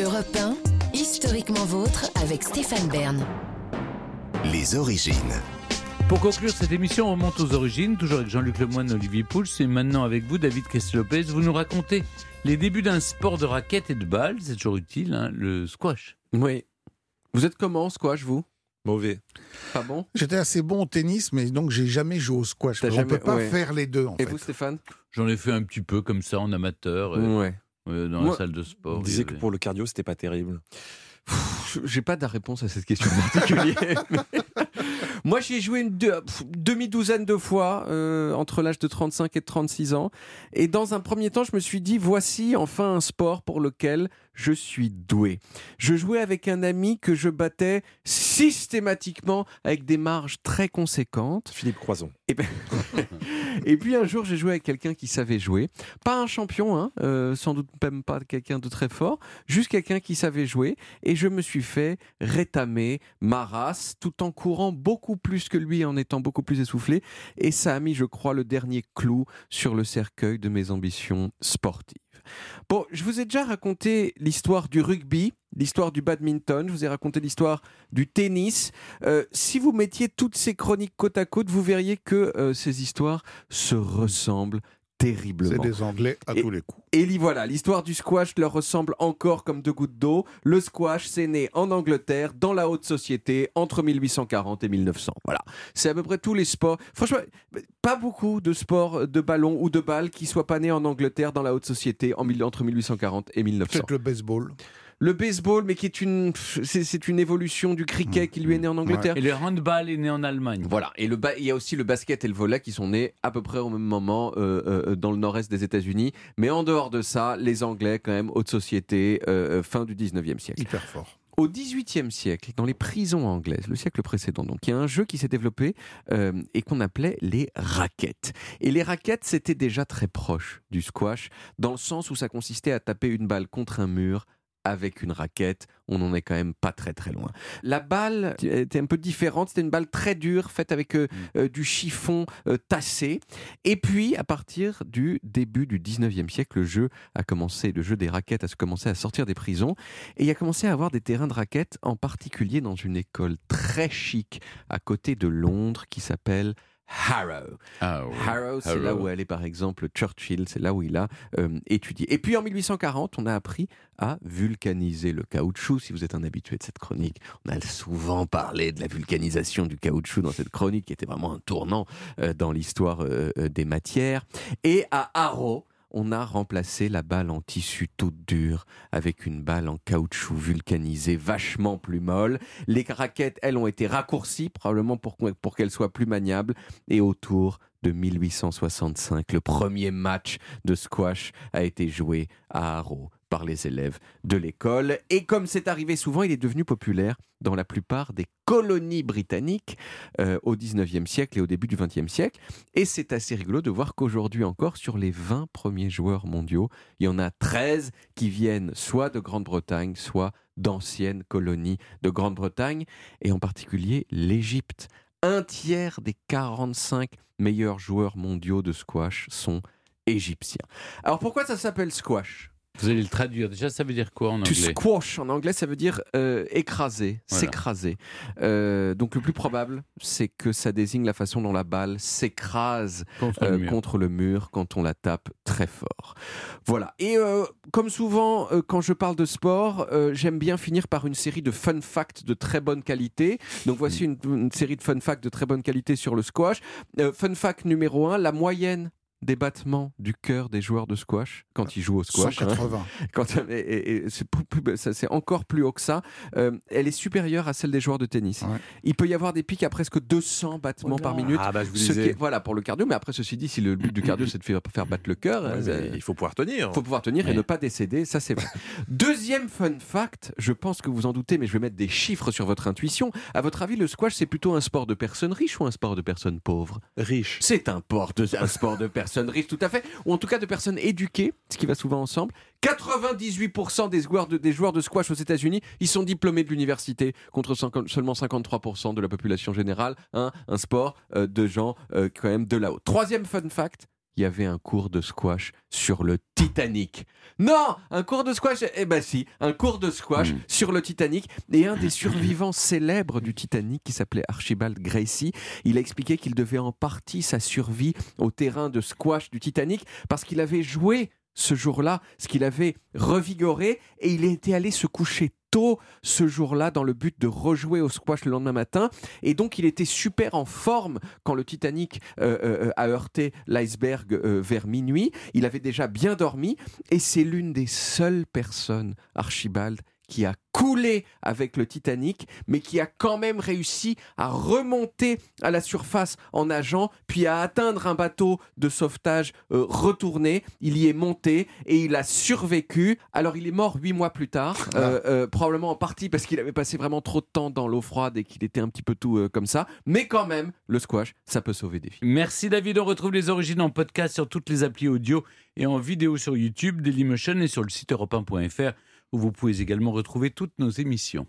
Europe 1, historiquement vôtre avec Stéphane Bern. Les origines. Pour conclure cette émission, on remonte aux origines, toujours avec Jean-Luc Lemoyne, Olivier Pouls, et maintenant avec vous, David Castel-Lopez. Vous nous racontez les débuts d'un sport de raquette et de balle, c'est toujours utile, hein, le squash. Oui. Vous êtes comment, squash, vous? Mauvais. Pas bon? J'étais assez bon au tennis, mais donc j'ai jamais joué au squash. On jamais- peut pas ouais. faire les deux, en Et fait. vous, Stéphane? J'en ai fait un petit peu comme ça en amateur, euh, Ouais. Dans Moi, la salle de sport. On disait que pour le cardio, c'était pas terrible. J'ai pas de réponse à cette question en particulier. mais- Moi, j'y ai joué une deux- demi-douzaine de fois euh, entre l'âge de 35 et de 36 ans. Et dans un premier temps, je me suis dit, voici enfin un sport pour lequel je suis doué. Je jouais avec un ami que je battais systématiquement avec des marges très conséquentes. Philippe Croison. Et, ben- et puis un jour, j'ai joué avec quelqu'un qui savait jouer. Pas un champion, hein, euh, sans doute même pas quelqu'un de très fort, juste quelqu'un qui savait jouer. Et je me suis fait rétamer ma race tout en courant beaucoup plus que lui, en étant beaucoup plus essoufflé. Et ça a mis, je crois, le dernier clou sur le cercueil de mes ambitions sportives. Bon, je vous ai déjà raconté l'histoire du rugby, l'histoire du badminton, je vous ai raconté l'histoire du tennis. Euh, si vous mettiez toutes ces chroniques côte à côte, vous verriez que euh, ces histoires se ressemblent C'est des Anglais à Et- tous les coups. Et voilà, l'histoire du squash leur ressemble encore comme deux gouttes d'eau. Le squash, c'est né en Angleterre, dans la haute société, entre 1840 et 1900. Voilà, c'est à peu près tous les sports. Franchement, pas beaucoup de sports de ballon ou de balle qui soient pas nés en Angleterre, dans la haute société, en entre 1840 et 1900. Peut-être le baseball. Le baseball, mais qui est une, c'est c'est une évolution du cricket qui lui est né en Angleterre. Et le handball est né en Allemagne. Voilà, et le ba- il y a aussi le basket et le volley qui sont nés à peu près au même moment euh, euh, dans le nord-est des États-Unis. Mais en dehors de ça, les Anglais, quand même, haute société, euh, fin du 19e siècle. Hyper fort. Au 18e siècle, dans les prisons anglaises, le siècle précédent, donc, il y a un jeu qui s'est développé euh, et qu'on appelait les raquettes. Et les raquettes, c'était déjà très proche du squash, dans le sens où ça consistait à taper une balle contre un mur avec une raquette, on n'en est quand même pas très très loin. La balle était un peu différente, c'était une balle très dure, faite avec euh, euh, du chiffon euh, tassé. Et puis, à partir du début du 19e siècle, le jeu a commencé, le jeu des raquettes a commencé à sortir des prisons. Et il a commencé à avoir des terrains de raquettes, en particulier dans une école très chic à côté de Londres qui s'appelle Harrow. Ah, oui. Harrow, c'est là où allait par exemple Churchill, c'est là où il a euh, étudié. Et puis en 1840, on a appris à vulcaniser le caoutchouc. Si vous êtes un habitué de cette chronique, on a souvent parlé de la vulcanisation du caoutchouc dans cette chronique qui était vraiment un tournant euh, dans l'histoire euh, des matières. Et à Harrow, on a remplacé la balle en tissu toute dure avec une balle en caoutchouc vulcanisé vachement plus molle. Les raquettes, elles, ont été raccourcies, probablement pour, qu'elles soient plus maniables. Et autour de 1865, le premier match de squash a été joué à Harrow par les élèves de l'école. Et comme c'est arrivé souvent, il est devenu populaire dans la plupart des colonies britanniques euh, au 19e siècle et au début du 20e siècle. Et c'est assez rigolo de voir qu'aujourd'hui encore, sur les 20 premiers joueurs mondiaux, il y en a 13 qui viennent soit de Grande-Bretagne, soit d'anciennes colonies de Grande-Bretagne, et en particulier l'Égypte. Un tiers des 45 meilleurs joueurs mondiaux de squash sont égyptiens. Alors pourquoi ça s'appelle squash? Vous allez le traduire. Déjà, ça veut dire quoi en To anglais squash en anglais, ça veut dire euh, écraser, Voilà. s'écraser. Euh, donc le plus probable, c'est que ça désigne la façon dont la balle s'écrase Contre euh, le mur. contre le mur quand on la tape très fort. Voilà. Et comme souvent, quand je parle de sport, j'aime bien finir par une série de fun facts de très bonne qualité. Donc voici une, une série de fun facts de très bonne qualité sur le squash. Fun fact numéro 1, la moyenne des battements du cœur des joueurs de squash quand ils jouent au squash. hein. 180. Quand, et- et- et c'est encore plus haut que ça. Euh, elle est supérieure à celle des joueurs de tennis. Ouais. Il peut y avoir des pics à presque 200 battements par minute. Ah bah je vous Ce qui est- voilà pour le cardio, mais après ceci dit, si le but du cardio c'est de faire, faire battre le cœur, Ouais, euh, il faut pouvoir tenir. faut pouvoir tenir et ne pas décéder, ça c'est vrai. Deuxième fun fact, je pense que vous en doutez, mais je vais mettre des chiffres sur votre intuition. À votre avis, le squash c'est plutôt un sport de personnes riches ou un sport de personnes pauvres? Riche. c'est un, port de- un sport de personnes riches, tout à fait, ou en tout cas de personnes éduquées, ce qui va souvent ensemble. 98% des joueurs, de, des joueurs de squash aux États-Unis, ils sont diplômés de l'université, contre 50 seulement 53% de la population générale. hein, un sport euh, de gens euh, quand même de là-haut. Troisième fun fact, il y avait un cours de squash sur le Titanic. Non, un cours de squash, eh ben si, un cours de squash Mm. sur le Titanic. Et un des survivants célèbres du Titanic, qui s'appelait Archibald Gracie, il a expliqué qu'il devait en partie sa survie au terrain de squash du Titanic parce qu'il avait joué ce jour-là, ce qu'il avait revigoré, et il était allé se coucher tôt ce jour-là dans le but de rejouer au squash le lendemain matin. Et donc il était super en forme quand le Titanic euh, euh, a heurté l'iceberg euh, vers minuit. Il avait déjà bien dormi et c'est l'une des seules personnes, Archibald, qui a coulé avec le Titanic, mais qui a quand même réussi à remonter à la surface en nageant, puis à atteindre un bateau de sauvetage euh, retourné. Il y est monté et il a survécu. Alors il est mort huit mois plus tard, euh, euh, probablement en partie parce qu'il avait passé vraiment trop de temps dans l'eau froide et qu'il était un petit peu tout comme ça. Mais quand même, le squash, ça peut sauver des vies. Merci David, on retrouve les origines en podcast sur toutes les applis audio et en vidéo sur YouTube, Dailymotion et sur le site europe 1.fr où vous pouvez également retrouver toutes nos émissions.